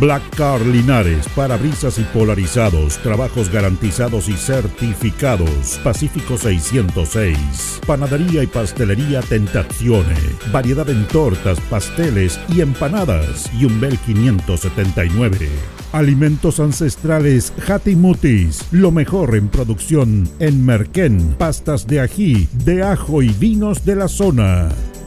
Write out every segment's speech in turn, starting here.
Black Car Linares, parabrisas y polarizados, trabajos garantizados y certificados. Pacífico 606. Panadería y pastelería Tentazione. Variedad en tortas, pasteles y empanadas. Yumbel 579. Alimentos ancestrales Hatimutis, lo mejor en producción en Merquén, pastas de ají, de ajo y vinos de la zona.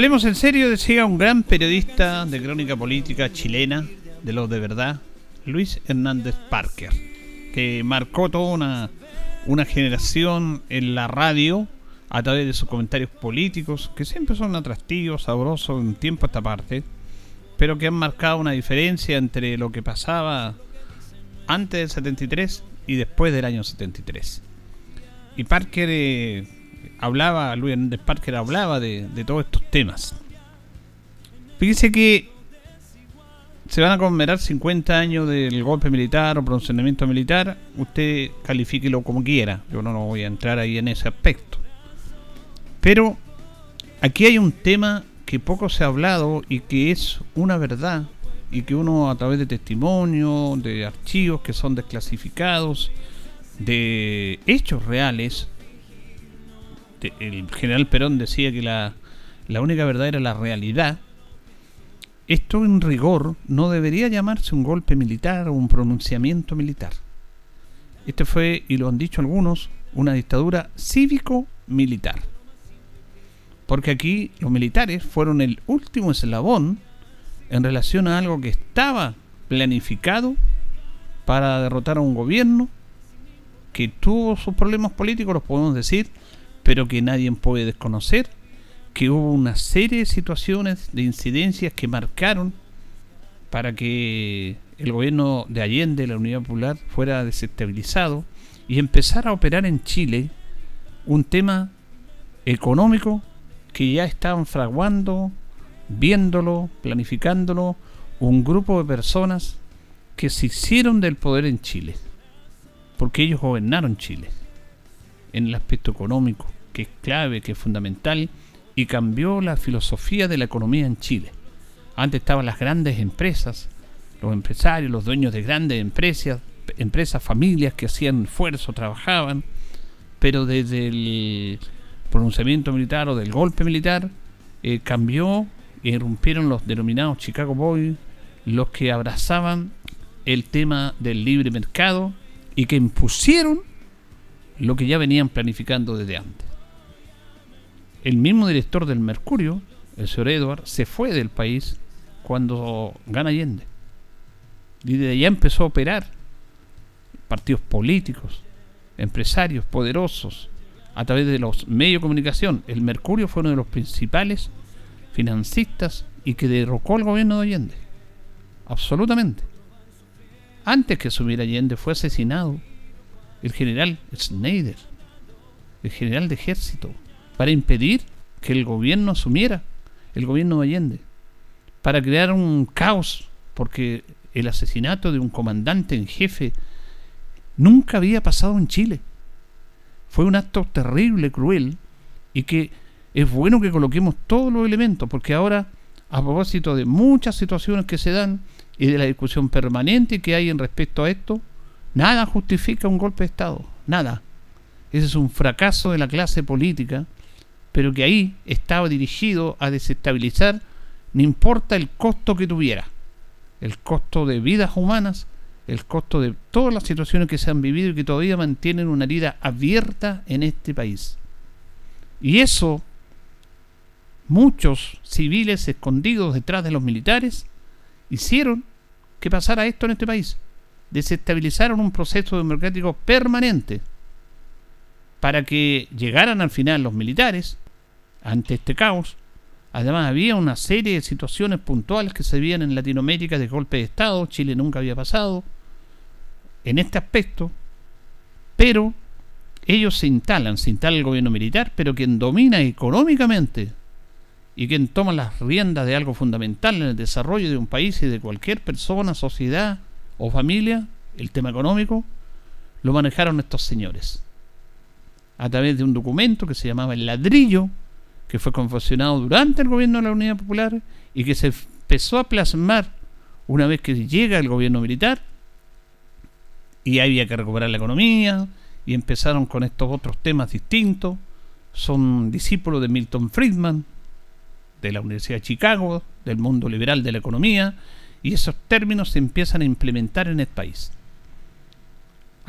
Hablemos en serio, decía un gran periodista de crónica política chilena, de los de verdad, Luis Hernández Parker, que marcó toda una, generación en la radio a través de sus comentarios políticos, que siempre son atractivos, sabrosos en tiempo a esta parte, pero que han marcado una diferencia entre lo que pasaba antes del 73 y después del año 73. Y Parker eh, hablaba, Luis Hernández Parker hablaba de, todos estos temas. Fíjese que se van a conmemorar 50 años del golpe militar o pronunciamiento militar. Usted califíquelo como quiera. Yo no, no voy a entrar ahí en ese aspecto. Pero aquí hay un tema que poco se ha hablado y que es una verdad y que uno a través de testimonios, de archivos que son desclasificados, de hechos reales, el general Perón decía que la, única verdad era la realidad, esto en rigor no debería llamarse un golpe militar o un pronunciamiento militar. Este fue, y lo han dicho algunos, una dictadura cívico-militar. Porque aquí los militares fueron el último eslabón en relación a algo que estaba planificado para derrotar a un gobierno que tuvo sus problemas políticos, los podemos decir, pero que nadie puede desconocer que hubo una serie de situaciones, de incidencias que marcaron para que el gobierno de Allende, la Unidad Popular, fuera desestabilizado y empezara a operar en Chile un tema económico que ya estaban fraguando, viéndolo, planificándolo, un grupo de personas que se hicieron del poder en Chile, porque ellos gobernaron Chile en el aspecto económico, que es clave, que es fundamental, y cambió la filosofía de la economía en Chile. Antes estaban las grandes empresas, los empresarios, los dueños de grandes empresas, empresas, familias que hacían esfuerzo, trabajaban, pero desde el pronunciamiento militar o del golpe militar eh, cambió y irrumpieron los denominados Chicago Boys, los que abrazaban el tema del libre mercado y que impusieron lo que ya venían planificando desde antes. El mismo director del Mercurio, el señor Edward, se fue del país cuando gana Allende. Y desde allá empezó a operar partidos políticos, empresarios poderosos, a través de los medios de comunicación. El Mercurio fue uno de los principales financistas y que derrocó al gobierno de Allende. Absolutamente. Antes que asumiera Allende fue asesinado el general Schneider, el general de ejército, para impedir que el gobierno asumiera, el gobierno de Allende, para crear un caos, porque el asesinato de un comandante en jefe nunca había pasado en Chile. Fue un acto terrible, cruel, y que es bueno que coloquemos todos los elementos, porque ahora, a propósito de muchas situaciones que se dan y de la discusión permanente que hay en respecto a esto, Nada justifica un golpe de Estado, nada. Ese es un fracaso de la clase política, pero que ahí estaba dirigido a desestabilizar no importa el costo que tuviera, el costo de vidas humanas, el costo de todas las situaciones que se han vivido y que todavía mantienen una herida abierta en este país. Y eso, muchos civiles escondidos detrás de los militares, hicieron que pasara esto en este país. Desestabilizaron un proceso democrático permanente para que llegaran al final los militares ante este caos. Además había una serie de situaciones puntuales que se veían en Latinoamérica de golpe de Estado, Chile nunca había pasado en este aspecto, pero ellos se instalan, se instala el gobierno militar, pero quien domina económicamente y quien toma las riendas de algo fundamental en el desarrollo de un país y de cualquier persona, sociedad o familia, el tema económico, lo manejaron estos señores a través de un documento que se llamaba El Ladrillo, que fue confeccionado durante el gobierno de la Unidad Popular y que se empezó a plasmar una vez que llega el gobierno militar y había que recuperar la economía y empezaron con estos otros temas distintos. Son discípulos de Milton Friedman, de la Universidad de Chicago, del mundo liberal de la economía, y esos términos se empiezan a implementar en el país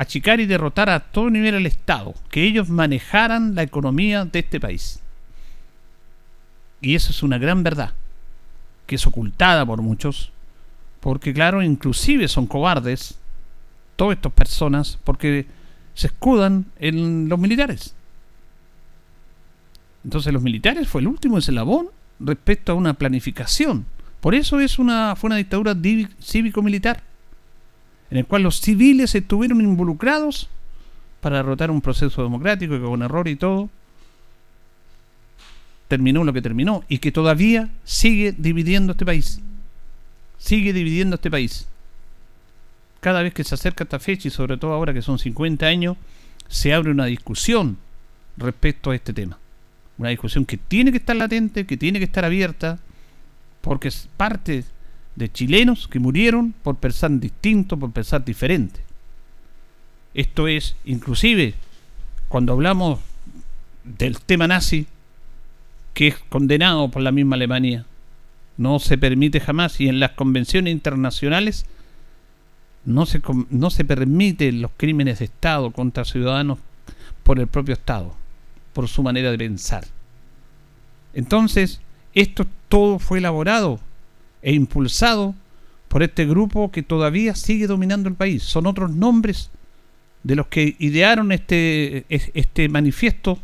achicar y derrotar a todo nivel el Estado, que ellos manejaran la economía de este país. Y eso es una gran verdad, que es ocultada por muchos, porque claro, inclusive son cobardes, todas estas personas, porque se escudan en los militares. Entonces los militares fue el último eslabón respecto a una planificación. Por eso es una, fue una dictadura cívico-militar en el cual los civiles estuvieron involucrados para derrotar un proceso democrático que con error y todo terminó lo que terminó y que todavía sigue dividiendo este país. Sigue dividiendo este país. Cada vez que se acerca esta fecha y sobre todo ahora que son 50 años, se abre una discusión respecto a este tema. Una discusión que tiene que estar latente, que tiene que estar abierta, porque es parte de chilenos que murieron por pensar distinto, por pensar diferente. Esto es, inclusive, cuando hablamos del tema nazi, que es condenado por la misma Alemania, no se permite jamás, y en las convenciones internacionales no se, no se permiten los crímenes de Estado contra ciudadanos por el propio Estado, por su manera de pensar. Entonces, esto todo fue elaborado e impulsado por este grupo que todavía sigue dominando el país. Son otros nombres de los que idearon este, este manifiesto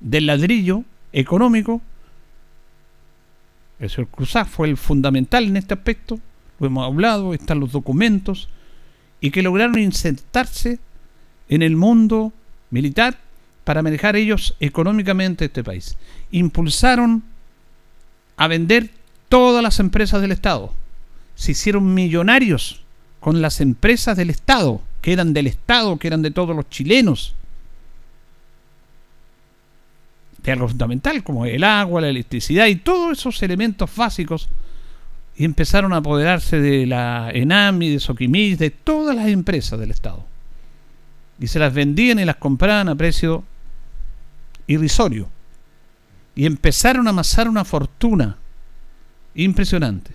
del ladrillo económico. El señor Cruzá fue el fundamental en este aspecto, lo hemos hablado, están los documentos, y que lograron insertarse en el mundo militar para manejar ellos económicamente este país. Impulsaron a vender todas las empresas del Estado. Se hicieron millonarios con las empresas del Estado, que eran del Estado, que eran de todos los chilenos. De algo fundamental como el agua, la electricidad y todos esos elementos básicos. Y empezaron a apoderarse de la ENAMI, de Soquimis, de todas las empresas del Estado. Y se las vendían y las compraban a precio irrisorio. Y empezaron a amasar una fortuna impresionante.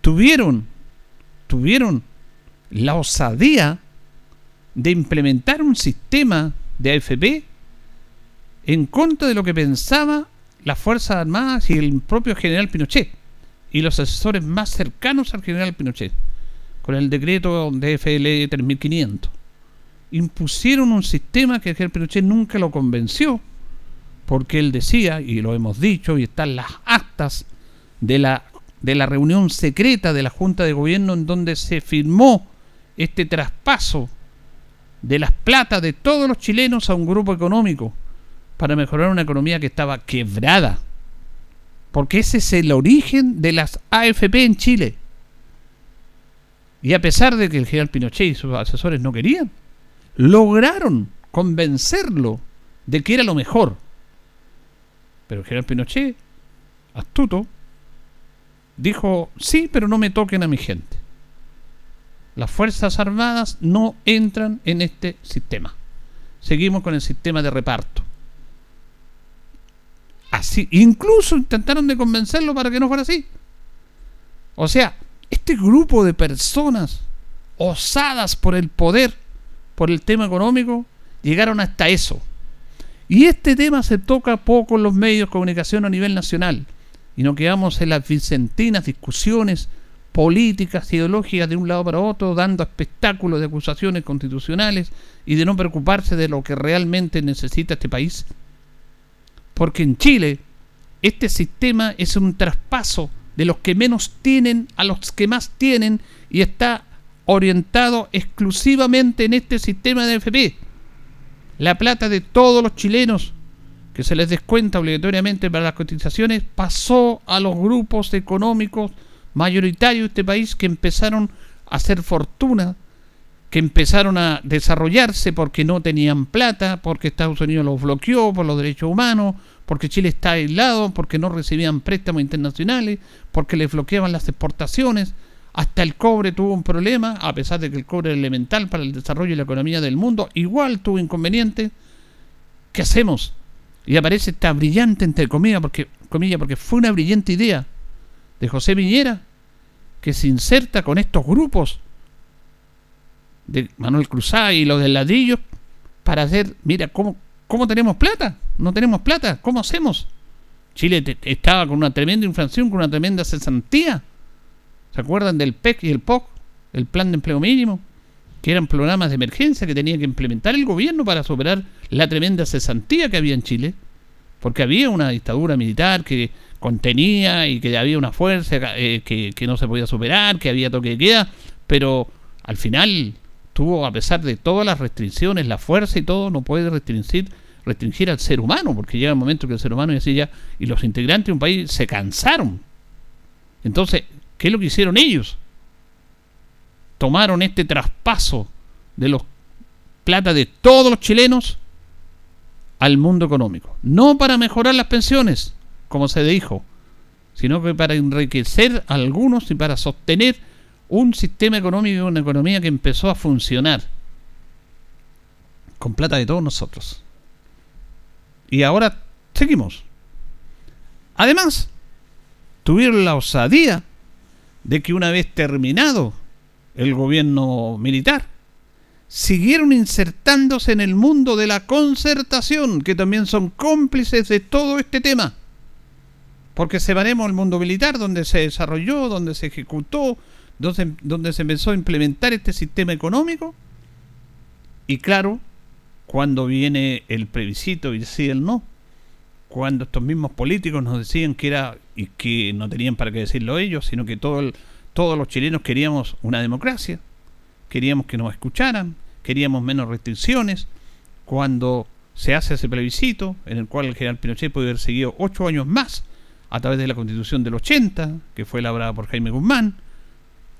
Tuvieron, tuvieron la osadía de implementar un sistema de AFP en contra de lo que pensaba las Fuerzas Armadas y el propio general Pinochet y los asesores más cercanos al general Pinochet con el decreto de FL 3500 impusieron un sistema que el general Pinochet nunca lo convenció porque él decía, y lo hemos dicho, y están las actas de la, de la reunión secreta de la Junta de Gobierno en donde se firmó este traspaso de las platas de todos los chilenos a un grupo económico para mejorar una economía que estaba quebrada. Porque ese es el origen de las AFP en Chile. Y a pesar de que el general Pinochet y sus asesores no querían, lograron convencerlo de que era lo mejor. Pero el general Pinochet, astuto, dijo, sí, pero no me toquen a mi gente. Las Fuerzas Armadas no entran en este sistema. Seguimos con el sistema de reparto. así. Incluso intentaron de convencerlo para que no fuera así. O sea, este grupo de personas osadas por el poder, por el tema económico, llegaron hasta eso. Y este tema se toca poco en los medios de comunicación a nivel nacional. Y no quedamos en las vicentinas discusiones políticas, ideológicas de un lado para otro, dando espectáculos de acusaciones constitucionales y de no preocuparse de lo que realmente necesita este país. Porque en Chile este sistema es un traspaso de los que menos tienen a los que más tienen y está orientado exclusivamente en este sistema de FP. La plata de todos los chilenos que se les descuenta obligatoriamente para las cotizaciones pasó a los grupos económicos mayoritarios de este país que empezaron a hacer fortuna, que empezaron a desarrollarse porque no tenían plata, porque Estados Unidos los bloqueó por los derechos humanos, porque Chile está aislado, porque no recibían préstamos internacionales, porque les bloqueaban las exportaciones. Hasta el cobre tuvo un problema, a pesar de que el cobre es elemental para el desarrollo y la economía del mundo, igual tuvo inconvenientes. ¿Qué hacemos? Y aparece esta brillante, entre comillas, porque, comillas, porque fue una brillante idea de José Piñera, que se inserta con estos grupos de Manuel Cruzá y los del ladrillo para hacer, mira, ¿cómo, ¿cómo tenemos plata? No tenemos plata, ¿cómo hacemos? Chile estaba con una tremenda inflación, con una tremenda cesantía ¿Se acuerdan del PEC y el POC? El Plan de Empleo Mínimo, que eran programas de emergencia que tenía que implementar el gobierno para superar la tremenda cesantía que había en Chile, porque había una dictadura militar que contenía y que había una fuerza eh, que, que, no se podía superar, que había toque de queda, pero al final tuvo, a pesar de todas las restricciones, la fuerza y todo, no puede restringir, restringir al ser humano, porque llega un momento que el ser humano y así ya, y los integrantes de un país se cansaron. Entonces, ¿Qué es lo que hicieron ellos? Tomaron este traspaso de los plata de todos los chilenos al mundo económico. No para mejorar las pensiones, como se dijo, sino que para enriquecer a algunos y para sostener un sistema económico y una economía que empezó a funcionar con plata de todos nosotros. Y ahora seguimos. Además, tuvieron la osadía de que una vez terminado el gobierno militar, siguieron insertándose en el mundo de la concertación, que también son cómplices de todo este tema. Porque separemos el mundo militar, donde se desarrolló, donde se ejecutó, donde, se empezó a implementar este sistema económico. Y claro, cuando viene el plebiscito y decide el no, cuando estos mismos políticos nos decían que era y que no tenían para qué decirlo ellos, sino que todo todos los chilenos queríamos una democracia, queríamos que nos escucharan, queríamos menos restricciones. Cuando se hace ese plebiscito, en el cual el general Pinochet puede haber seguido ocho años más a través de la constitución del 80, que fue elaborada por Jaime Guzmán,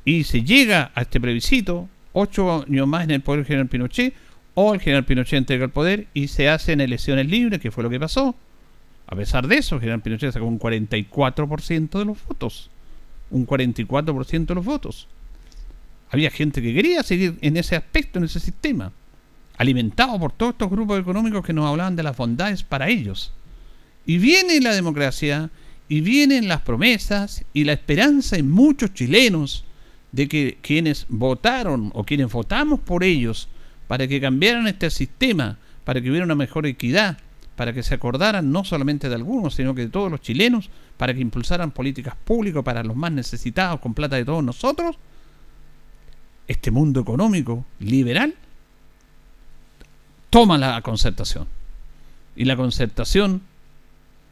y se llega a este plebiscito, ocho años más en el poder del general Pinochet, o el general Pinochet entrega el poder y se hacen elecciones libres, que fue lo que pasó, a pesar de eso, General Pinochet sacó un 44% de los votos. Un 44% de los votos. Había gente que quería seguir en ese aspecto, en ese sistema, alimentado por todos estos grupos económicos que nos hablaban de las bondades para ellos. Y viene la democracia, y vienen las promesas y la esperanza en muchos chilenos de que quienes votaron o quienes votamos por ellos para que cambiaran este sistema, para que hubiera una mejor equidad, para que se acordaran no solamente de algunos, sino que de todos los chilenos, para que impulsaran políticas públicas para los más necesitados con plata de todos nosotros, este mundo económico liberal toma la concertación. Y la concertación,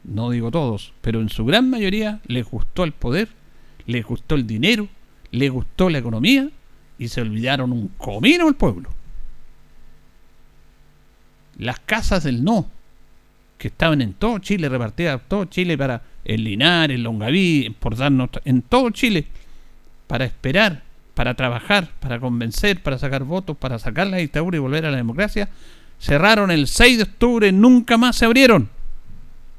no digo todos, pero en su gran mayoría les gustó el poder, les gustó el dinero, les gustó la economía y se olvidaron un comino al pueblo. Las casas del no, que estaban en todo Chile, repartidas todo Chile para el Linares, Longaví, por darnos en todo Chile, para esperar, para trabajar, para convencer, para sacar votos, para sacar la dictadura y volver a la democracia, cerraron el 6 de octubre, nunca más se abrieron.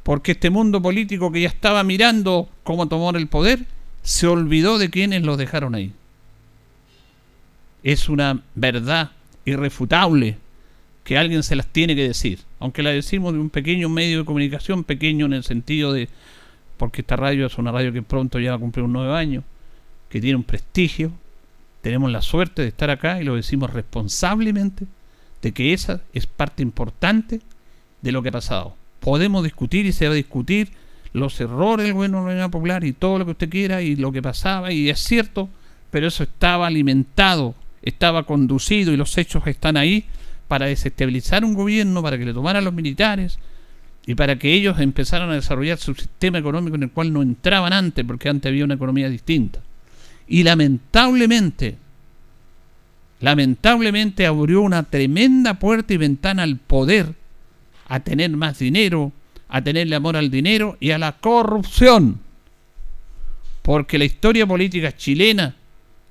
Porque este mundo político que ya estaba mirando cómo tomar el poder, se olvidó de quienes los dejaron ahí. Es una verdad irrefutable que alguien se las tiene que decir. Aunque la decimos de un pequeño medio de comunicación, pequeño en el sentido de, porque esta radio es una radio que pronto ya va a cumplir un nueve años, que tiene un prestigio, tenemos la suerte de estar acá y lo decimos responsablemente, de que esa es parte importante de lo que ha pasado. Podemos discutir y se va a discutir los errores del gobierno popular y todo lo que usted quiera y lo que pasaba, y es cierto, pero eso estaba alimentado, estaba conducido y los hechos están ahí para desestabilizar un gobierno, para que le tomaran los militares y para que ellos empezaran a desarrollar su sistema económico en el cual no entraban antes, porque antes había una economía distinta. Y lamentablemente, lamentablemente abrió una tremenda puerta y ventana al poder, a tener más dinero, a tenerle amor al dinero y a la corrupción. Porque la historia política chilena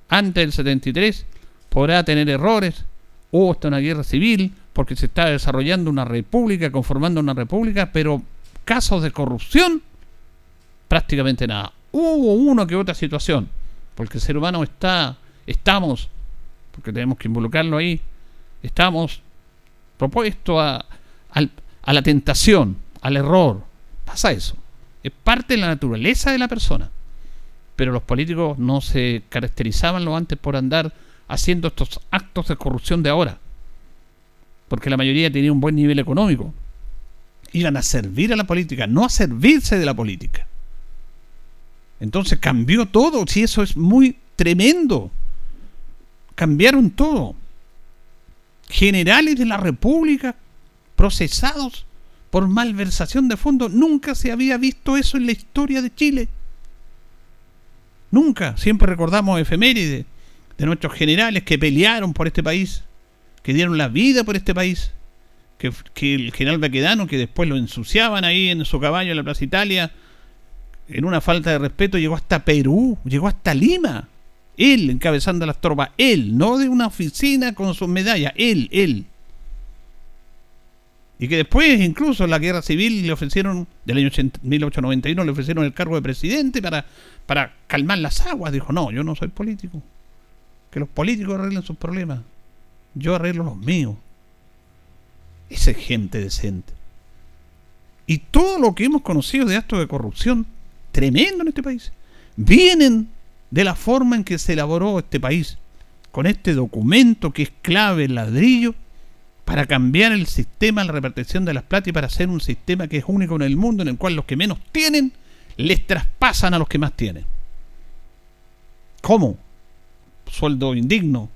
antes del 73 podrá tener errores, hubo hasta una guerra civil, porque se está desarrollando una república, conformando una república, pero casos de corrupción, prácticamente nada. Hubo una que otra situación, porque el ser humano está, estamos, porque tenemos que involucrarlo ahí, estamos propuestos a, a la tentación, al error. Pasa eso. Es parte de la naturaleza de la persona. Pero los políticos no se caracterizaban lo antes por andar haciendo estos actos de corrupción de ahora. Porque la mayoría tenía un buen nivel económico. Iban a servir a la política, no a servirse de la política. Entonces cambió todo, si eso es muy tremendo. Cambiaron todo. Generales de la República procesados por malversación de fondos. Nunca se había visto eso en la historia de Chile. Nunca. Siempre recordamos efemérides de nuestros generales que pelearon por este país, que dieron la vida por este país, que, el general Baquedano, que después lo ensuciaban ahí en su caballo en la Plaza Italia, en una falta de respeto, llegó hasta Perú, llegó hasta Lima. Él encabezando las tropas, él, no de una oficina con sus medallas, él, él. Y que después, incluso en la guerra civil, le ofrecieron, del año 1891, le ofrecieron el cargo de presidente para, para calmar las aguas. Dijo, no, yo no soy político que los políticos arreglen sus problemas. Yo arreglo los míos. Esa es gente decente. Y todo lo que hemos conocido de actos de corrupción tremendo en este país vienen de la forma en que se elaboró este país, con este documento que es clave, el ladrillo, para cambiar el sistema, la repartición de las plata y para hacer un sistema que es único en el mundo, en el cual los que menos tienen les traspasan a los que más tienen. ¿Cómo? Sueldo indigno,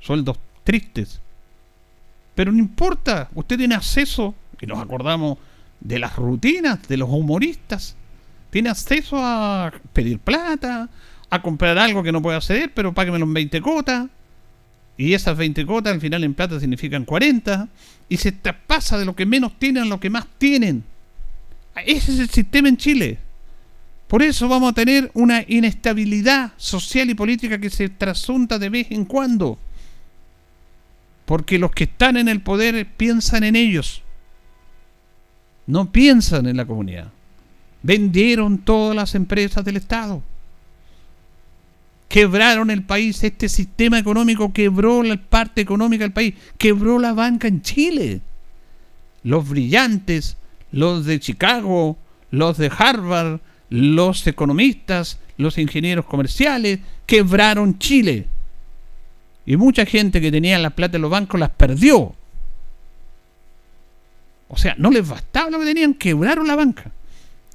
sueldos tristes. Pero no importa, usted tiene acceso, y nos acordamos de las rutinas de los humoristas, tiene acceso a pedir plata, a comprar algo que no puede hacer, pero páguemelo en 20 cotas. Y esas 20 cotas al final en plata significan 40. Y se pasa de lo que menos tienen a lo que más tienen. Ese es el sistema en Chile. Por eso vamos a tener una inestabilidad social y política que se trasunta de vez en cuando. Porque los que están en el poder piensan en ellos. No piensan en la comunidad. Vendieron todas las empresas del Estado. Quebraron el país. Este sistema económico quebró la parte económica del país. Quebró la banca en Chile. Los brillantes, los de Chicago, los de Harvard, los economistas, los ingenieros comerciales, quebraron Chile. Y mucha gente que tenía la plata en los bancos las perdió. O sea, no les bastaba lo que tenían, quebraron la banca.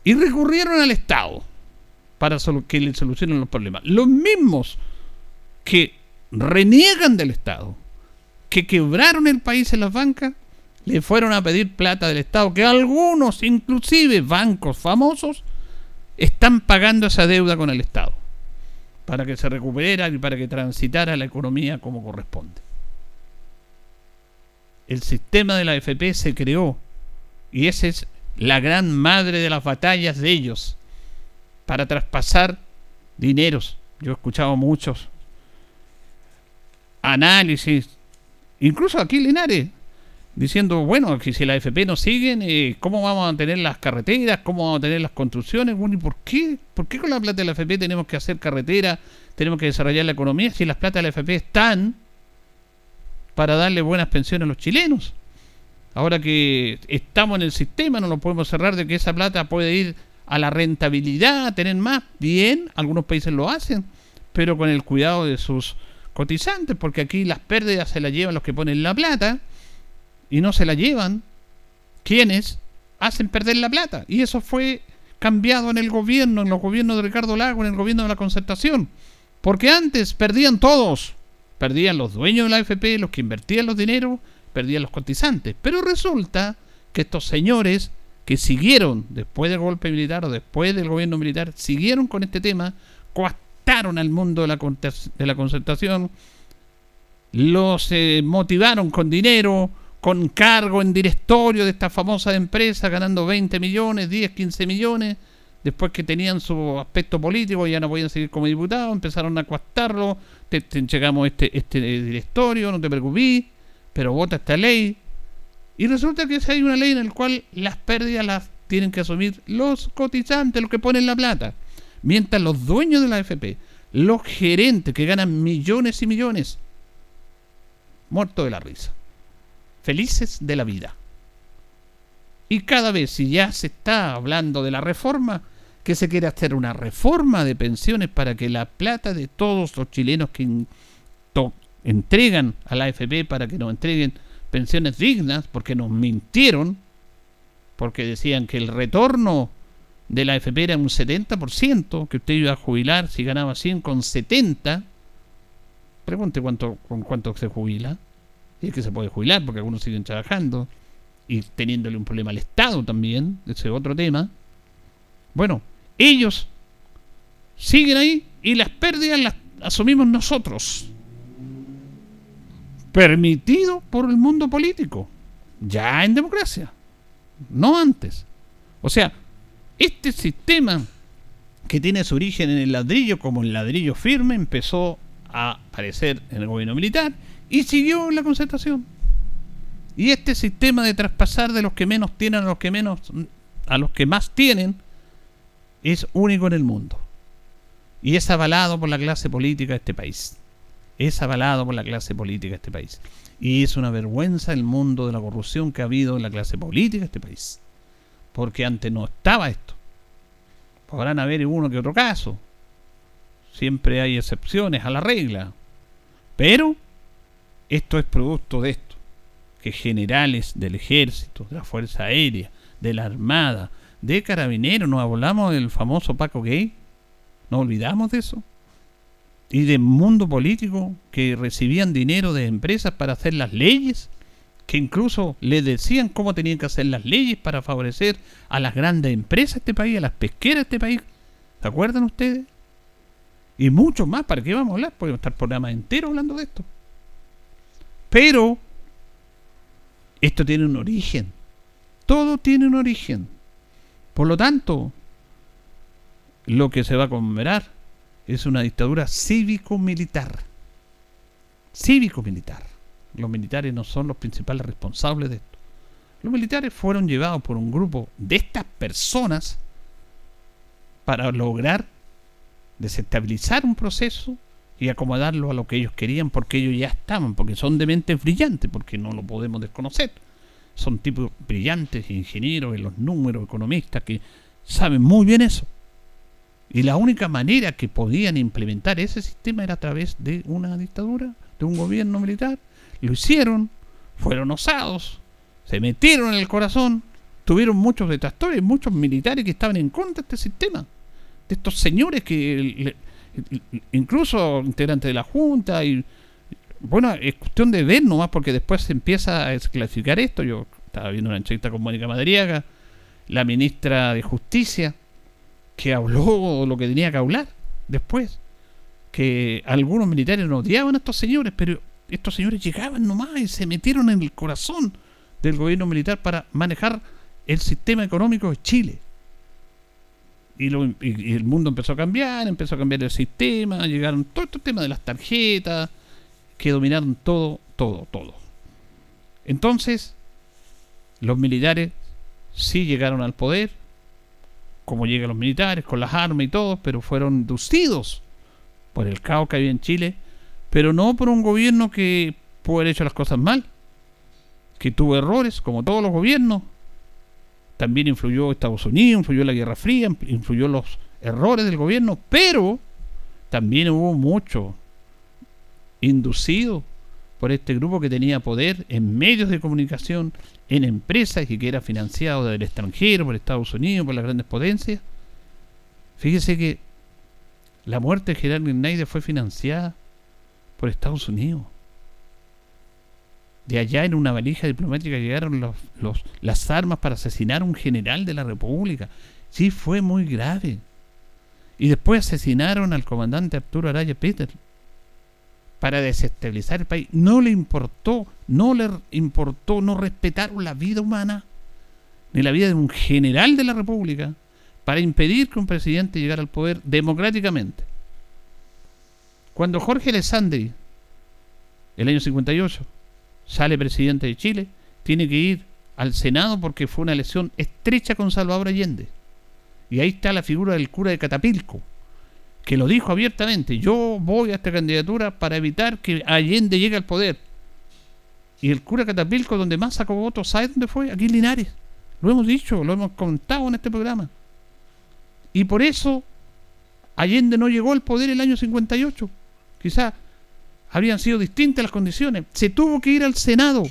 Y recurrieron al Estado para que les solucionen los problemas. Los mismos que reniegan del Estado, que quebraron el país en las bancas, le fueron a pedir plata del Estado, que algunos, inclusive bancos famosos, están pagando esa deuda con el Estado para que se recuperara y para que transitara la economía como corresponde. El sistema de la FP se creó y esa es la gran madre de las batallas de ellos para traspasar dineros. Yo he escuchado muchos análisis, incluso aquí Linares, diciendo, bueno, que si la FP no siguen, eh, ¿cómo vamos a tener las carreteras? ¿Cómo vamos a tener las construcciones? Bueno, ¿y por qué? ¿Por qué con la plata de la FP tenemos que hacer carreteras? Tenemos que desarrollar la economía si las plata de la FP están para darle buenas pensiones a los chilenos. ahora que estamos en el sistema, no lo podemos cerrar de que esa plata puede ir a la rentabilidad, a tener más. Bien, algunos países lo hacen, pero con el cuidado de sus cotizantes, porque aquí las pérdidas se las llevan los que ponen la plata y no se la llevan quienes hacen perder la plata. Y eso fue cambiado en el gobierno, en los gobiernos de Ricardo Lago, en el gobierno de la concertación. Porque antes perdían todos. Perdían los dueños de la AFP, los que invertían los dineros, perdían los cotizantes. Pero resulta que estos señores que siguieron después del golpe militar o después del gobierno militar, siguieron con este tema, coastaron al mundo de la, de la concertación, los eh, motivaron con dinero, con cargo en directorio de esta famosa empresa, ganando 20 millones, 10, 15 millones. Después que tenían su aspecto político, ya no podían seguir como diputados, empezaron a coastarlo. Te, te entregamos este, este directorio, no te preocupes, pero vota esta ley. Y resulta que hay una ley en la cual las pérdidas las tienen que asumir los cotizantes, los que ponen la plata. Mientras los dueños de la AFP, los gerentes que ganan millones y millones, muertos de la risa felices de la vida. Y cada vez, si ya se está hablando de la reforma, que se quiere hacer una reforma de pensiones para que la plata de todos los chilenos que entregan a la AFP para que nos entreguen pensiones dignas, porque nos mintieron, porque decían que el retorno de la AFP era un 70%, que usted iba a jubilar si ganaba 100 con 70. Pregunte cuánto, con cuánto se jubila y que se puede jubilar porque algunos siguen trabajando y teniéndole un problema al Estado también, ese es otro tema. Bueno, ellos siguen ahí y las pérdidas las asumimos nosotros. Permitido por el mundo político, ya en democracia, no antes. O sea, este sistema que tiene su origen en el ladrillo como el ladrillo firme empezó a aparecer en el gobierno militar y siguió la concertación. Y este sistema de traspasar de los que menos tienen a los que menos a los que más tienen es único en el mundo. Y es avalado por la clase política de este país. Es avalado por la clase política de este país. Y es una vergüenza el mundo de la corrupción que ha habido en la clase política de este país. Porque antes no estaba esto. Podrán haber uno que otro caso. Siempre hay excepciones a la regla. Pero esto es producto de esto, que generales del ejército, de la Fuerza Aérea, de la Armada, de Carabineros, nos hablamos del famoso Paco Gay, no olvidamos de eso, y del mundo político que recibían dinero de empresas para hacer las leyes, que incluso les decían cómo tenían que hacer las leyes para favorecer a las grandes empresas de este país, a las pesqueras de este país. ¿Se acuerdan ustedes? Y mucho más, ¿para qué vamos a hablar? Podemos estar programa entero hablando de esto. Pero esto tiene un origen. Todo tiene un origen. Por lo tanto, lo que se va a conmemorar es una dictadura cívico-militar. Cívico-militar. Los militares no son los principales responsables de esto. Los militares fueron llevados por un grupo de estas personas para lograr desestabilizar un proceso y acomodarlo a lo que ellos querían porque ellos ya estaban, porque son de mentes brillantes, porque no lo podemos desconocer. Son tipos brillantes, ingenieros en los números, economistas, que saben muy bien eso. Y la única manera que podían implementar ese sistema era a través de una dictadura, de un gobierno militar. Lo hicieron, fueron osados, se metieron en el corazón, tuvieron muchos detractores, muchos militares que estaban en contra de este sistema, de estos señores que incluso integrantes de la Junta y bueno, es cuestión de ver nomás porque después se empieza a desclasificar esto. Yo estaba viendo una entrevista con Mónica Madriaga, la ministra de Justicia, que habló lo que tenía que hablar después. Que algunos militares no odiaban a estos señores, pero estos señores llegaban nomás y se metieron en el corazón del gobierno militar para manejar el sistema económico de Chile y, el mundo empezó a cambiar, empezó a cambiar el sistema, llegaron todo este tema de las tarjetas, que dominaron todo, todo, todo. Entonces, los militares sí llegaron al poder, como llegan los militares, con las armas y todo, pero fueron inducidos por el caos que había en Chile, pero no por un gobierno que puede haber hecho las cosas mal. que tuvo errores, como todos los gobiernos. También influyó Estados Unidos, influyó la Guerra Fría, influyó los errores del gobierno, pero también hubo mucho inducido por este grupo que tenía poder en medios de comunicación, en empresas y que era financiado del extranjero, por Estados Unidos, por las grandes potencias. Fíjese que la muerte de Gerardo Schneider fue financiada por Estados Unidos. De allá en una valija diplomática llegaron los, las armas para asesinar a un general de la República. Sí, fue muy grave. Y después asesinaron al comandante Arturo Araya Peter para desestabilizar el país. No le importó, no le importó, no respetaron la vida humana ni la vida de un general de la República para impedir que un presidente llegara al poder democráticamente. Cuando Jorge Alessandri, el año 58, sale presidente de Chile, tiene que ir al Senado porque fue una elección estrecha con Salvador Allende. Y ahí está la figura del cura de Catapilco, que lo dijo abiertamente, yo voy a esta candidatura para evitar que Allende llegue al poder. Y el cura Catapilco, donde más sacó votos, ¿sabe dónde fue? Aquí en Linares. Lo hemos dicho, lo hemos contado en este programa. Y por eso Allende no llegó al poder el año 58. Quizá habrían sido distintas las condiciones. Se tuvo que ir al Senado.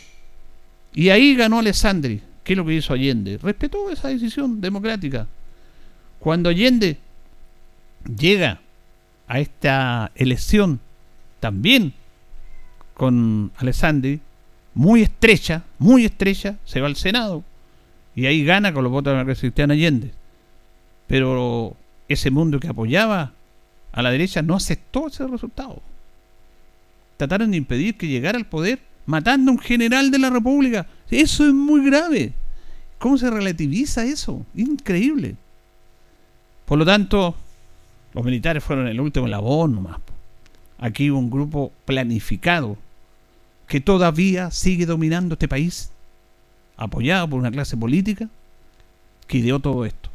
Y ahí ganó Alessandri. ¿Qué es lo que hizo Allende? Respetó esa decisión democrática. Cuando Allende llega a esta elección también con Alessandri, muy estrecha, muy estrecha, se va al Senado y ahí gana con los votos de la Cristiana Allende. Pero ese mundo que apoyaba a la derecha no aceptó ese resultado. Trataron de impedir que llegara al poder matando a un general de la República. Eso es muy grave. ¿Cómo se relativiza eso? Increíble. Por lo tanto, los militares fueron el último labor nomás. Aquí hubo un grupo planificado que todavía sigue dominando este país, apoyado por una clase política que ideó todo esto.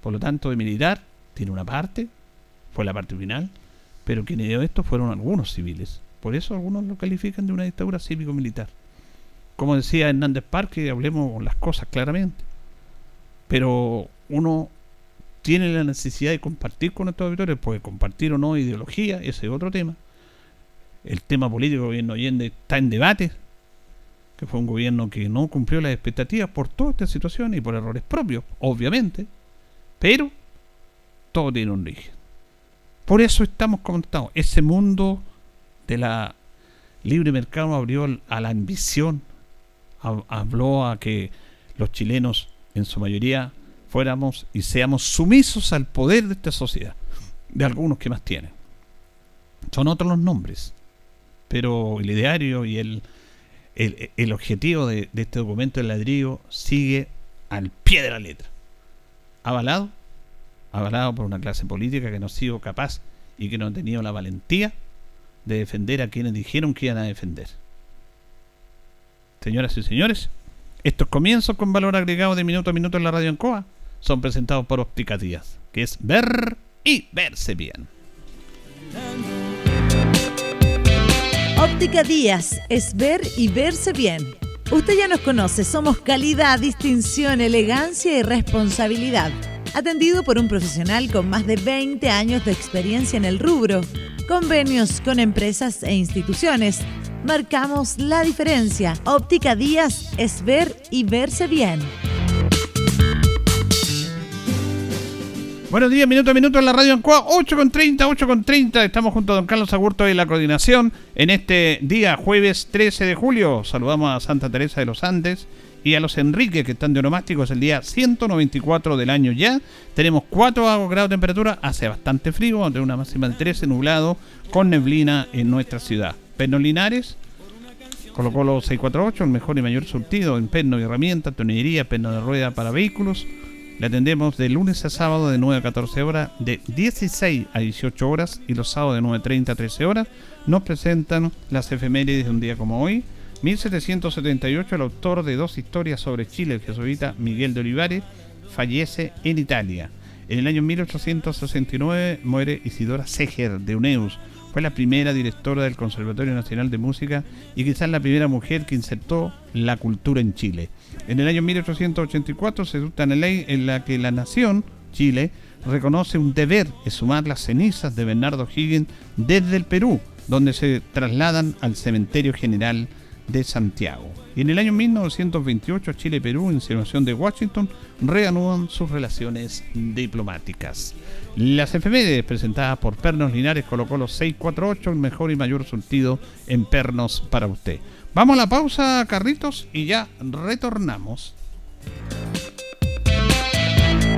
Por lo tanto, de militar tiene una parte, fue la parte final, pero quien ideó esto fueron algunos civiles. Por eso algunos lo califican de una dictadura cívico-militar. Como decía Hernández Parque, hablemos las cosas claramente. Pero uno tiene la necesidad de compartir con estos auditores, puede compartir o no ideología, ese es otro tema. El tema político del gobierno está en debate, que fue un gobierno que no cumplió las expectativas por toda esta situación y por errores propios, obviamente, pero todo tiene un origen. Por eso estamos contando, ese mundo de la libre mercado abrió a la ambición, habló a que los chilenos en su mayoría fuéramos y seamos sumisos al poder de esta sociedad, de algunos que más tienen. Son otros los nombres, pero el ideario y el, el, objetivo de, de, este documento de ladrillo sigue al pie de la letra. Avalado, avalado por una clase política que no ha sido capaz y que no ha tenido la valentía de defender a quienes dijeron que iban a defender. Señoras y señores, estos comienzos con valor agregado de minuto a minuto en la radio en Coa son presentados por Óptica Díaz, que es ver y verse bien. Óptica Díaz es ver y verse bien. Usted ya nos conoce, somos calidad, distinción, elegancia y responsabilidad. Atendido por un profesional con más de 20 años de experiencia en el rubro, convenios con empresas e instituciones. Marcamos la diferencia. Óptica Díaz es ver y verse bien. Buenos días, minuto a minuto en la radio Ancoa, 8 con 30, 8 con 30. Estamos junto a don Carlos Agurto de la coordinación en este día, jueves 13 de julio. Saludamos a Santa Teresa de los Andes y a los Enrique que están de onomásticos el día 194 del año ya. Tenemos 4 grados de temperatura, hace bastante frío, vamos una máxima de 13, nublado, con neblina en nuestra ciudad. Pernolinares, colocó los 648, el mejor y mayor surtido en perno y herramientas, tonillería, perno de rueda para vehículos le atendemos de lunes a sábado de 9 a 14 horas, de 16 a 18 horas y los sábados de 9.30 a 13 horas. Nos presentan las efemérides de un día como hoy. 1778, el autor de dos historias sobre Chile, el jesuita Miguel de Olivares, fallece en Italia. En el año 1869 muere Isidora Seger de Uneus, Fue la primera directora del Conservatorio Nacional de Música y quizás la primera mujer que insertó la cultura en Chile. En el año 1884 se dicta una ley en la que la nación, Chile, reconoce un deber de sumar las cenizas de Bernardo Higgins desde el Perú, donde se trasladan al Cementerio General de Santiago. Y en el año 1928 Chile y Perú, en situación de Washington, reanudan sus relaciones diplomáticas. Las efemérides presentadas por Pernos Linares colocó los 648, el mejor y mayor surtido en pernos para usted. Vamos a la pausa, Carritos, y ya retornamos.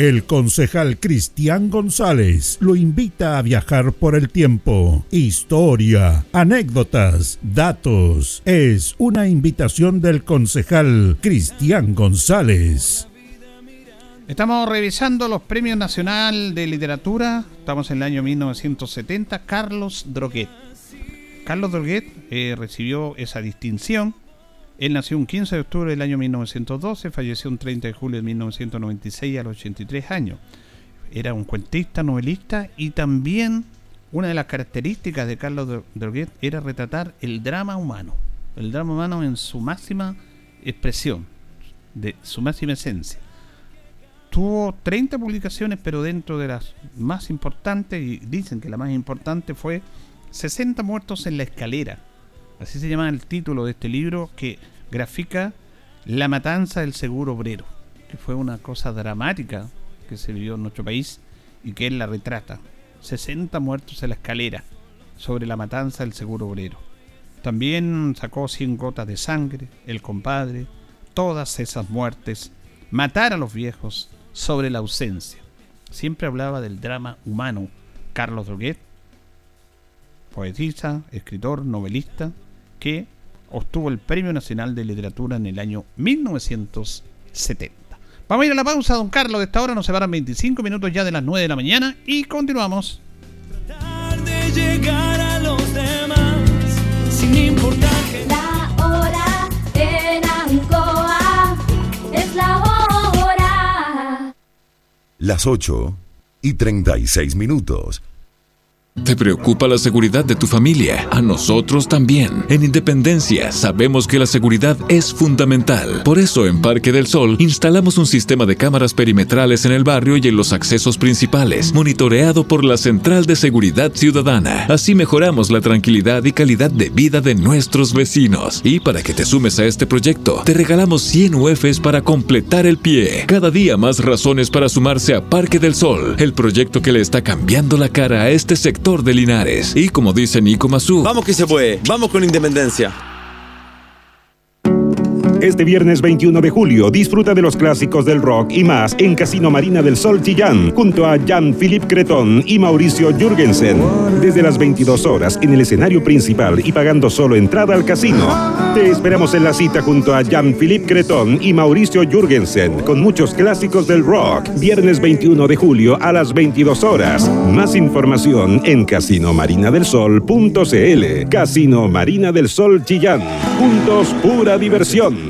El concejal Cristian González lo invita a viajar por el tiempo. Historia, anécdotas, datos. Es una invitación del concejal Cristian González. Estamos revisando los premios nacional de literatura. Estamos en el año 1970. Carlos Droguet. Carlos Droguet eh, recibió esa distinción él nació un 15 de octubre del año 1912, falleció un 30 de julio de 1996 a los 83 años. Era un cuentista, novelista y también una de las características de Carlos Droguet era retratar el drama humano, el drama humano en su máxima expresión, de su máxima esencia. Tuvo 30 publicaciones, pero dentro de las más importantes, y dicen que la más importante fue 60 muertos en la escalera, Así se llama el título de este libro que grafica la matanza del seguro obrero, que fue una cosa dramática que se vivió en nuestro país y que él la retrata. 60 muertos en la escalera sobre la matanza del seguro obrero. También sacó 100 gotas de sangre, el compadre, todas esas muertes, matar a los viejos sobre la ausencia. Siempre hablaba del drama humano. Carlos Droguet, poetista, escritor, novelista, que obtuvo el Premio Nacional de Literatura en el año 1970. Vamos a ir a la pausa, don Carlos. De esta hora nos separan 25 minutos ya de las 9 de la mañana y continuamos. llegar a los demás sin importar La hora en Ancoa es la hora. Las 8 y 36 minutos. ¿Te preocupa la seguridad de tu familia? A nosotros también. En Independencia sabemos que la seguridad es fundamental. Por eso en Parque del Sol instalamos un sistema de cámaras perimetrales en el barrio y en los accesos principales, monitoreado por la Central de Seguridad Ciudadana. Así mejoramos la tranquilidad y calidad de vida de nuestros vecinos. Y para que te sumes a este proyecto, te regalamos 100 UFs para completar el pie. Cada día más razones para sumarse a Parque del Sol, el proyecto que le está cambiando la cara a este sector de Linares. Y como dice Nico Mazú, Vamos que se puede, vamos con independencia. Este viernes 21 de julio disfruta de los clásicos del rock y más en Casino Marina del Sol Chillán junto a Jean-Philippe Cretón y Mauricio Jürgensen. Desde las 22 horas en el escenario principal y pagando solo entrada al casino. Te esperamos en la cita junto a Jean-Philippe Cretón y Mauricio Jürgensen con muchos clásicos del rock. Viernes 21 de julio a las 22 horas. Más información en casinomarinadelsol.cl. Casino Marina del Sol Chillán. Juntos pura diversión.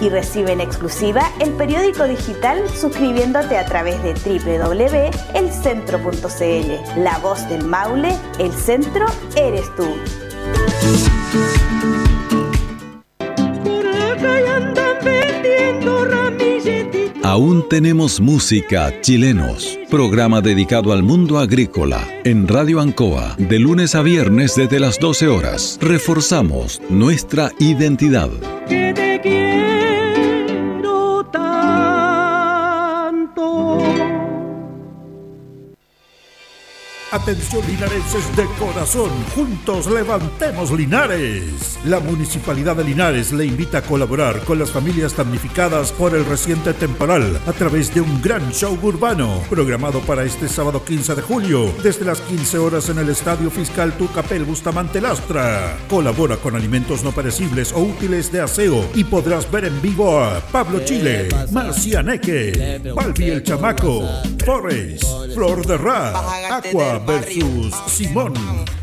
y recibe en exclusiva el periódico digital suscribiéndote a través de www.elcentro.cl. La voz del Maule, el centro eres tú. Aún tenemos música chilenos. Programa dedicado al mundo agrícola en Radio Ancoa de lunes a viernes desde las 12 horas. Reforzamos nuestra identidad. Atención linarenses de corazón, juntos levantemos Linares. La Municipalidad de Linares le invita a colaborar con las familias damnificadas por el reciente temporal a través de un gran show urbano programado para este sábado 15 de julio desde las 15 horas en el Estadio Fiscal Tucapel Bustamante Lastra. Colabora con alimentos no perecibles o útiles de aseo y podrás ver en vivo a Pablo Chile, Marcianeque, Balbi el Chamaco, Forrest, Flor de Ra, Aqua, versus Simón.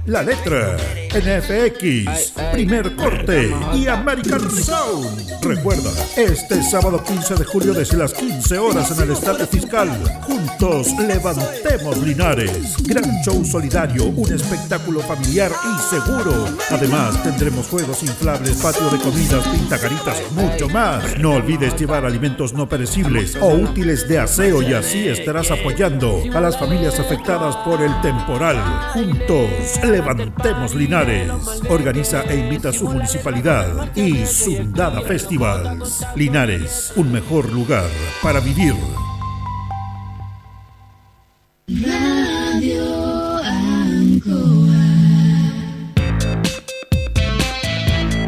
La letra, NFX, primer corte y American Sound. Recuerda, este sábado 15 de julio desde las 15 horas en el Estadio Fiscal. Juntos levantemos Linares. Gran show solidario, un espectáculo familiar y seguro. Además, tendremos juegos inflables, patio de comidas, pintacaritas mucho más. No olvides llevar alimentos no perecibles o útiles de aseo y así estarás apoyando a las familias afectadas por el temporal. Juntos, levantemos Linares. Organiza e invita a su municipalidad y Sundada Festivals. Linares, un mejor lugar para vivir.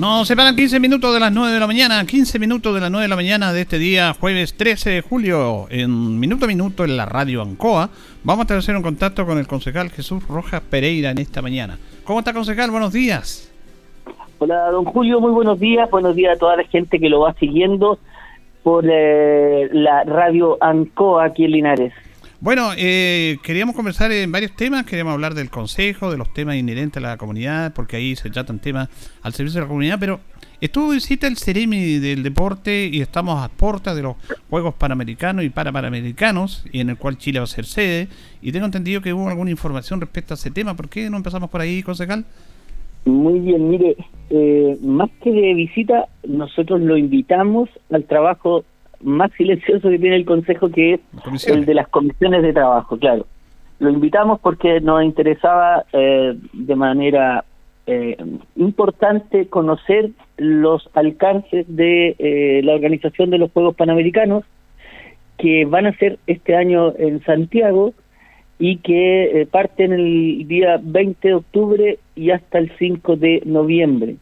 Nos separan 15 minutos de las 9 de la mañana, 15 minutos de las 9 de la mañana de este día, jueves 13 de julio, en minuto a minuto en la radio Ancoa. Vamos a hacer un contacto con el concejal Jesús Rojas Pereira en esta mañana. ¿Cómo está, concejal? Buenos días. Hola, don Julio, muy buenos días. Buenos días a toda la gente que lo va siguiendo por eh, la radio Ancoa aquí en Linares. Bueno, eh, queríamos conversar en varios temas, queríamos hablar del consejo, de los temas inherentes a la comunidad, porque ahí se tratan temas al servicio de la comunidad, pero estuvo visita el Ceremi del deporte y estamos a puertas de los Juegos Panamericanos y Parapanamericanos, y en el cual Chile va a ser sede, y tengo entendido que hubo alguna información respecto a ese tema, ¿por qué no empezamos por ahí, concejal? Muy bien, mire, eh, más que de visita, nosotros lo invitamos al trabajo más silencioso que tiene el Consejo, que es el de las comisiones de trabajo, claro. Lo invitamos porque nos interesaba eh, de manera eh, importante conocer los alcances de eh, la organización de los Juegos Panamericanos, que van a ser este año en Santiago y que parten el día 20 de octubre y hasta el 5 de noviembre.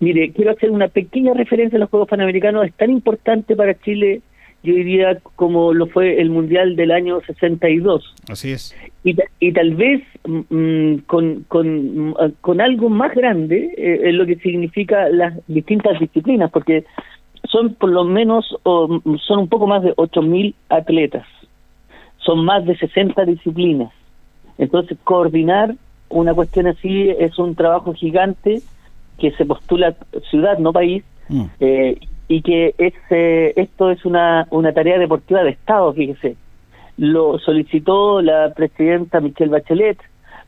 Mire, quiero hacer una pequeña referencia a los Juegos Panamericanos. Es tan importante para Chile, yo diría, como lo fue el Mundial del año 62. Así es. Y, y tal vez mm, con, con, con, algo más grande eh, en lo que significa las distintas disciplinas, porque son por lo menos, son un poco más de 8.000 atletas, son más de 60 disciplinas. Entonces, coordinar una cuestión así es un trabajo gigante que se postula ciudad, no país, mm. eh, y que es, esto es una, una tarea deportiva de Estado, fíjese. Lo solicitó la presidenta Michelle Bachelet,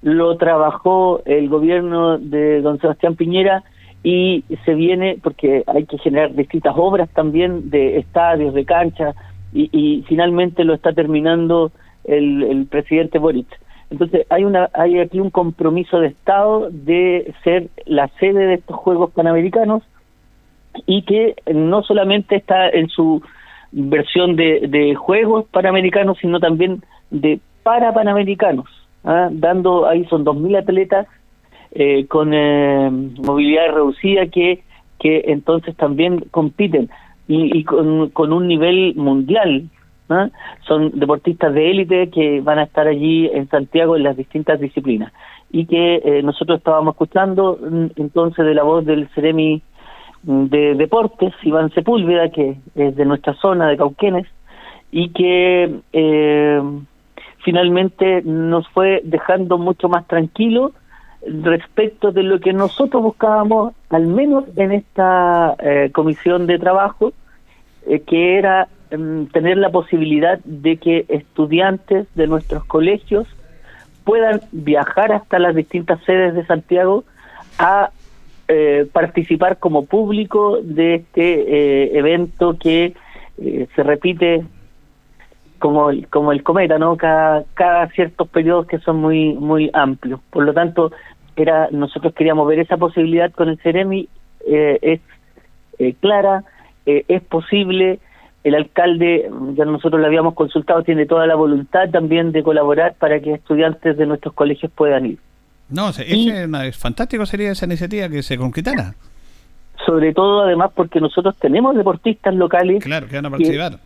lo trabajó el gobierno de don Sebastián Piñera y se viene porque hay que generar distintas obras también de estadios, de canchas, y, finalmente lo está terminando el, el presidente Boric. Entonces hay una hay aquí un compromiso de Estado de ser la sede de estos Juegos Panamericanos y que no solamente está en su versión de, de Juegos Panamericanos, sino también de para Panamericanos, ¿ah? dando ahí son 2.000 atletas eh, con eh, movilidad reducida que, que entonces también compiten y, y con, con un nivel mundial son deportistas de élite que van a estar allí en Santiago en las distintas disciplinas. Y que eh, nosotros estábamos escuchando mm, entonces de la voz del Ceremi mm, de Deportes, Iván Sepúlveda, que es de nuestra zona de Cauquenes, y que eh, finalmente nos fue dejando mucho más tranquilo respecto de lo que nosotros buscábamos, al menos en esta eh, comisión de trabajo, que era tener la posibilidad de que estudiantes de nuestros colegios puedan viajar hasta las distintas sedes de Santiago a eh, participar como público de este eh, evento que eh, se repite como el, como el cometa, ¿no? Cada, cada ciertos periodos que son muy muy amplios. Por lo tanto, era nosotros queríamos ver esa posibilidad con el Ceremi es clara, es posible el alcalde, ya nosotros lo habíamos consultado, tiene toda la voluntad también de colaborar para que estudiantes de nuestros colegios puedan ir. No, es, fantástico sería esa iniciativa que se concretara. Sobre todo, además, porque nosotros tenemos deportistas locales claro, que van a participar.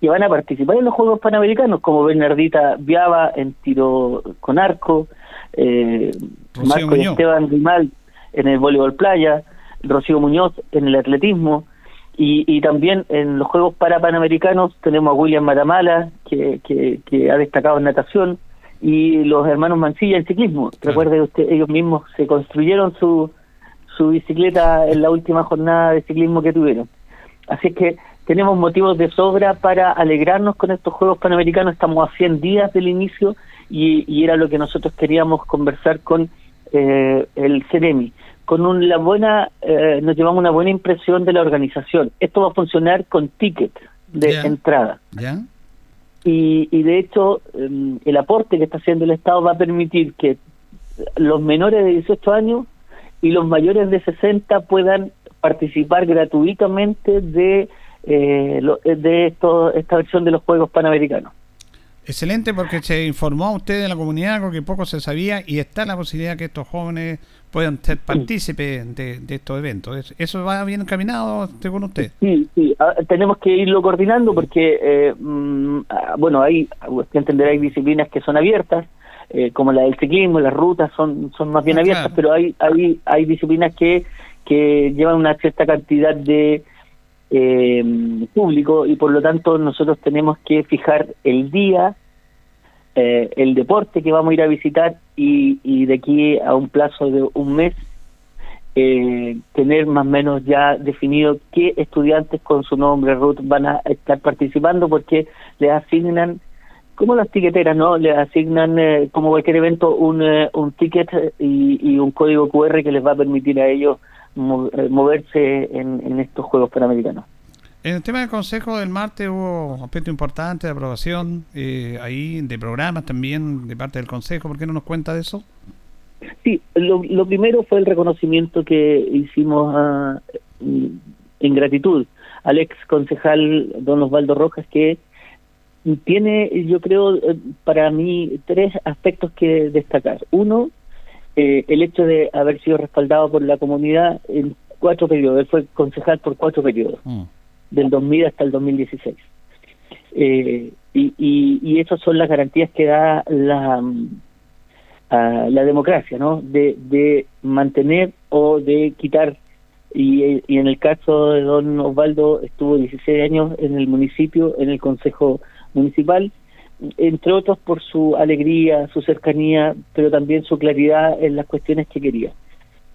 Que, van a participar en los Juegos Panamericanos, como Bernardita Viaba en tiro con arco, eh, Marco Esteban Grimal en el voleibol playa, Rocío Muñoz en el atletismo, y, también en los Juegos Parapanamericanos tenemos a William Matamala, que, que, ha destacado en natación, y los hermanos Mancilla en ciclismo. Recuerde usted, ellos mismos se construyeron su, su bicicleta en la última jornada de ciclismo que tuvieron. Así es que tenemos motivos de sobra para alegrarnos con estos Juegos Panamericanos. Estamos a 100 días del inicio y, y era lo que nosotros queríamos conversar con eh, el CEREMI con una buena, eh, nos llevamos una buena impresión de la organización. Esto va a funcionar con ticket de entrada. Y, y de hecho, em, el aporte que está haciendo el Estado va a permitir que los menores de 18 años y los mayores de 60 puedan participar gratuitamente de, eh, de esto, esta versión de los Juegos Panamericanos. Excelente porque se informó a usted de la comunidad algo que poco se sabía y está la posibilidad que estos jóvenes puedan ser partícipes de, estos eventos. ¿Eso va bien encaminado según usted? Sí, sí. Ah, tenemos que irlo coordinando porque, eh, mm, ah, bueno, hay, usted entenderá, hay disciplinas que son abiertas, eh, como la del ciclismo, las rutas son, son más bien ah, abiertas, pero hay, hay, hay disciplinas que, que llevan una cierta cantidad de eh, público y por lo tanto nosotros tenemos que fijar el día, eh, el deporte que vamos a ir a visitar y, y de aquí a un plazo de un mes eh, tener más o menos ya definido qué estudiantes con su nombre root van a estar participando porque les asignan como las tiqueteras, ¿no? Les asignan, eh, como cualquier evento, un, eh, un ticket y, un código QR que les va a permitir a ellos eh, moverse en, estos Juegos Panamericanos. En el tema del Consejo del martes hubo un aspecto importante de aprobación eh, ahí de programas también de parte del Consejo. ¿Por qué no nos cuenta de eso? Sí, lo, primero fue el reconocimiento que hicimos a, mm, en gratitud al ex concejal don Osvaldo Rojas que tiene, yo creo, eh, para mí tres aspectos que destacar. Uno, eh, el hecho de haber sido respaldado por la comunidad en cuatro periodos. Él fue concejal por cuatro periodos, mm. Del 2000 hasta el 2016. Eh, y, y, y esas son las garantías que da la, la democracia, ¿no? De, de mantener o de quitar. Y, y en el caso de don Osvaldo estuvo 16 años en el municipio, en el Consejo Municipal, entre otros por su alegría, su cercanía, pero también su claridad en las cuestiones que quería.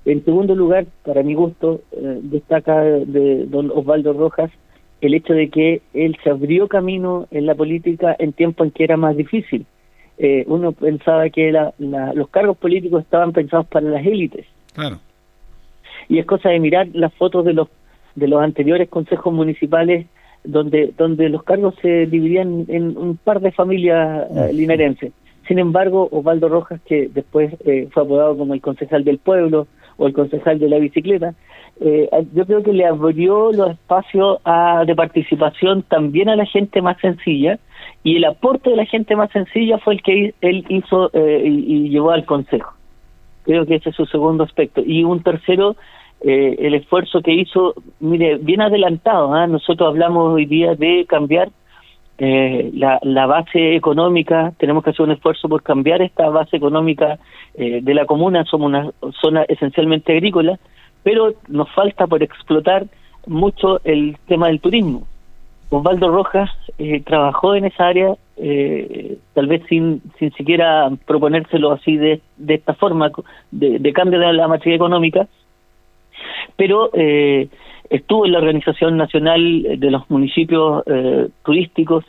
En segundo lugar, para mi gusto, eh, destaca de don Osvaldo Rojas el hecho de que él se abrió camino en la política en tiempos en que era más difícil. Eh, uno pensaba que los cargos políticos estaban pensados para las élites. Claro. Y es cosa de mirar las fotos de los de los anteriores consejos municipales donde donde los cargos se dividían en un par de familias eh, linarenses. Sin embargo, Osvaldo Rojas, que después eh, fue apodado como el concejal del pueblo o el concejal de la bicicleta, eh, yo creo que le abrió los espacios de participación también a la gente más sencilla y el aporte de la gente más sencilla fue el que él hizo eh, y, llevó al Consejo. Creo que ese es su segundo aspecto. Y un tercero, eh, el esfuerzo que hizo, mire, bien adelantado. ¿ah? Nosotros hablamos hoy día de cambiar la, la, base económica, tenemos que hacer un esfuerzo por cambiar esta base económica de la comuna, somos una zona esencialmente agrícola, pero nos falta por explotar mucho el tema del turismo. Osvaldo Rojas eh, trabajó en esa área, eh, tal vez sin, sin siquiera proponérselo así de, de esta forma, de, cambio de la materia económica, pero eh, estuvo en la Organización Nacional de los Municipios Turísticos,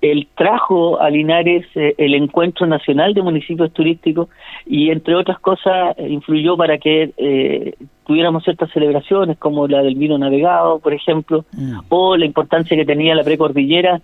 él trajo a Linares eh, el encuentro nacional de municipios turísticos y entre otras cosas influyó para que eh, tuviéramos ciertas celebraciones como la del vino navegado, por ejemplo, mm. o la importancia que tenía la precordillera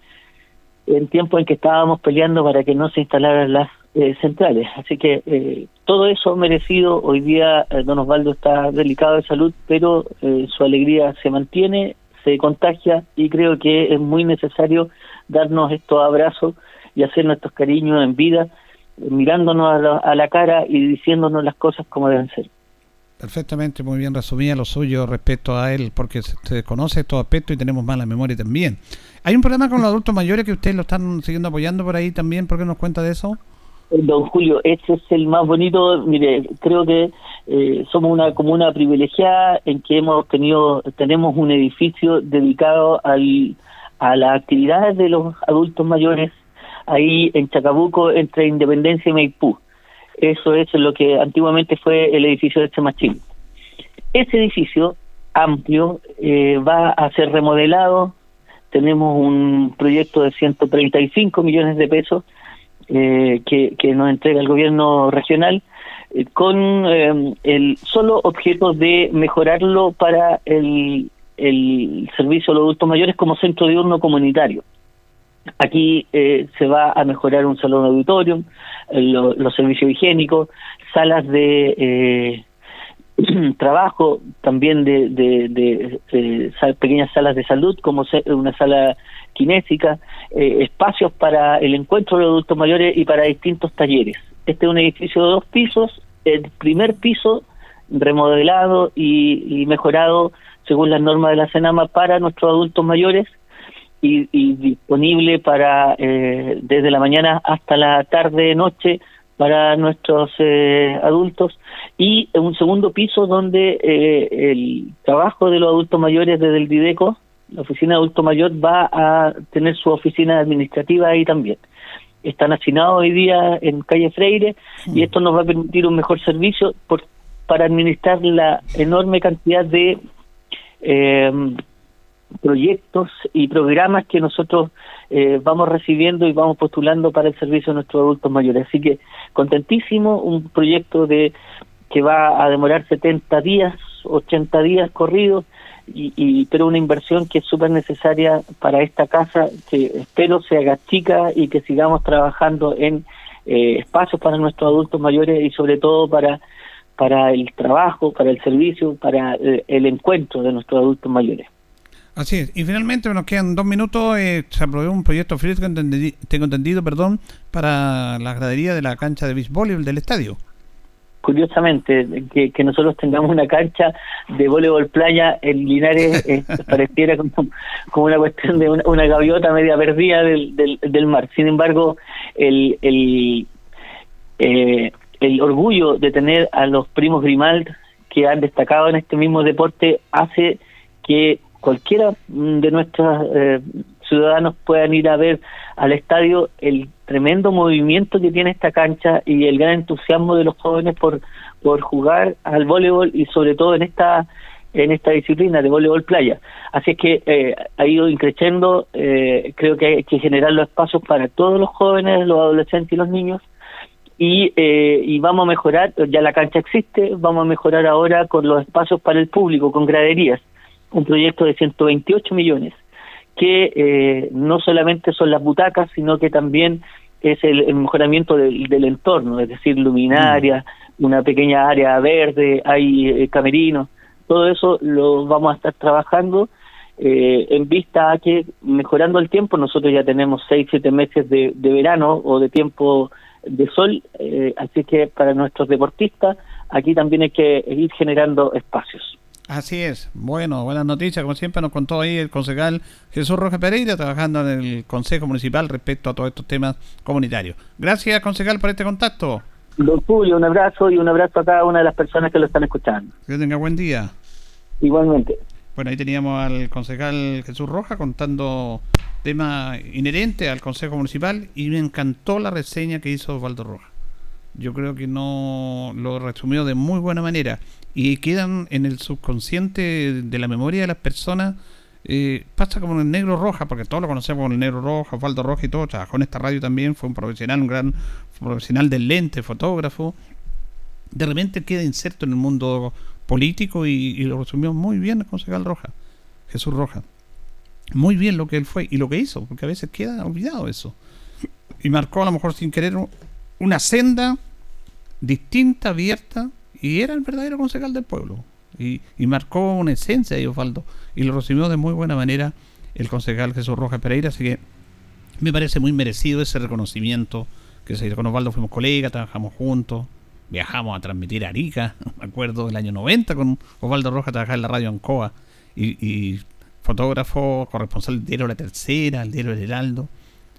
en tiempo en que estábamos peleando para que no se instalaran las eh, centrales. Así que todo eso merecido. Hoy día don Osvaldo está delicado de salud, pero su alegría se mantiene, se contagia y creo que es muy necesario darnos estos abrazos y hacer nuestros cariños en vida, mirándonos a la, cara y diciéndonos las cosas como deben ser. Perfectamente, muy bien resumía lo suyo respecto a él, porque se desconoce estos aspectos y tenemos mala memoria también. ¿Hay un problema con los adultos mayores que ustedes lo están siguiendo apoyando por ahí también? ¿Por qué nos cuenta de eso? Don Julio, ese es el más bonito. Mire, creo que eh, somos una comuna privilegiada en que hemos tenido, tenemos un edificio dedicado al, a las actividades de los adultos mayores ahí en Chacabuco entre Independencia y Maipú. Eso es lo que antiguamente fue el edificio de Chamachín. Ese edificio amplio eh, va a ser remodelado. Tenemos un proyecto de 135 millones de pesos eh, que, nos entrega el gobierno regional eh, con el solo objeto de mejorarlo para el el servicio a los adultos mayores como centro diurno comunitario. Aquí eh, se va a mejorar un salón de auditorio, eh, los servicios higiénicos, salas de eh, trabajo, también de, de, pequeñas salas de salud, como una sala kinésica, espacios para el encuentro de los adultos mayores y para distintos talleres. Este es un edificio de dos pisos, el primer piso remodelado y mejorado según las normas de la Senama para nuestros adultos mayores y, disponible para eh, desde la mañana hasta la tarde noche para nuestros eh, adultos y un segundo piso donde eh, el trabajo de los adultos mayores desde el Dideco, la oficina de adulto mayor va a tener su oficina administrativa ahí también. Están asignados hoy día en calle Freire y esto nos va a permitir un mejor servicio por, para administrar la enorme cantidad de eh, proyectos y programas que nosotros eh, vamos recibiendo y vamos postulando para el servicio de nuestros adultos mayores. Así que contentísimo, un proyecto de que va a demorar 70 días, 80 días corridos, y, pero una inversión que es súper necesaria para esta casa, que espero se haga y que sigamos trabajando en eh, espacios para nuestros adultos mayores y sobre todo para para el trabajo, para el servicio, para eh, el, encuentro de nuestros adultos mayores. Así es. Y finalmente nos quedan dos minutos. Eh, se aprobó un proyecto tengo entendido, perdón, para la gradería de la cancha de béisbol del estadio. Curiosamente, que, que, nosotros tengamos una cancha de voleibol playa en Linares eh, pareciera como, como, una cuestión de una, gaviota media perdida del, del, mar. Sin embargo, el, el, el orgullo de tener a los primos Grimald que han destacado en este mismo deporte hace que cualquiera de nuestros eh, ciudadanos puedan ir a ver al estadio el tremendo movimiento que tiene esta cancha y el gran entusiasmo de los jóvenes por por jugar al voleibol y sobre todo en esta en esta disciplina de voleibol playa. Así es que eh, ha ido increciendo, eh, creo que hay que generar los espacios para todos los jóvenes, los adolescentes y los niños, y, eh, y vamos a mejorar, ya la cancha existe, vamos a mejorar ahora con los espacios para el público, con graderías, un proyecto de 128 millones, que no solamente son las butacas, sino que también es el, mejoramiento del, del, entorno, es decir, luminarias, una pequeña área verde, hay eh, camerinos, todo eso lo vamos a estar trabajando eh, en vista a que mejorando el tiempo, nosotros ya tenemos seis, siete meses de, verano o de tiempo de sol, eh, así que para nuestros deportistas aquí también hay que ir generando espacios. Así es. Bueno, buenas noticias. Como siempre nos contó ahí el concejal Jesús Rojas Pereira, trabajando en el Consejo Municipal respecto a todos estos temas comunitarios. Gracias, concejal, por este contacto. Don Julio, un abrazo y un abrazo a cada una de las personas que lo están escuchando. Que tenga buen día. Igualmente. Bueno, ahí teníamos al concejal Jesús Rojas contando temas inherentes al Consejo Municipal y me encantó la reseña que hizo Osvaldo Rojas. Yo creo que no lo resumió de muy buena manera y quedan en el subconsciente de la memoria de las personas eh, pasa como en el negro roja, porque todos lo conocemos como el negro roja, Osvaldo Roja y todo, trabajó en esta radio también, fue un profesional, un gran profesional del lente, fotógrafo. De repente queda inserto en el mundo político y, lo resumió muy bien el concejal Roja, Jesús Roja. Muy bien lo que él fue y lo que hizo, porque a veces queda olvidado eso. Y marcó a lo mejor sin querer una senda distinta, abierta, y era el verdadero concejal del pueblo y, marcó una esencia de Osvaldo y lo recibió de muy buena manera el concejal Jesús Rojas Pereira, así que me parece muy merecido ese reconocimiento que se con Osvaldo fuimos colegas, trabajamos juntos, viajamos a transmitir a Arica, me acuerdo del año 90 con Osvaldo Rojas trabajaba en la radio Ancoa y, y fotógrafo, corresponsal del diario La Tercera, el diario El Heraldo.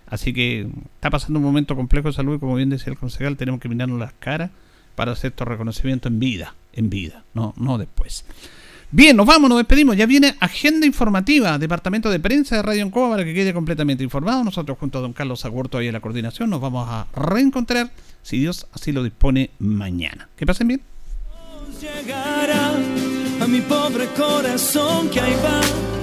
Así que está pasando un momento complejo de salud y como bien decía el concejal, tenemos que mirarnos las caras para hacer estos reconocimientos en vida, en vida, no, no después. Bien, nos vamos, nos despedimos. Ya viene agenda informativa, departamento de prensa de Radio Encoba para que quede completamente informado. Nosotros junto a don Carlos Agurto ahí en la coordinación nos vamos a reencontrar, si Dios así lo dispone, mañana. Que pasen bien. a.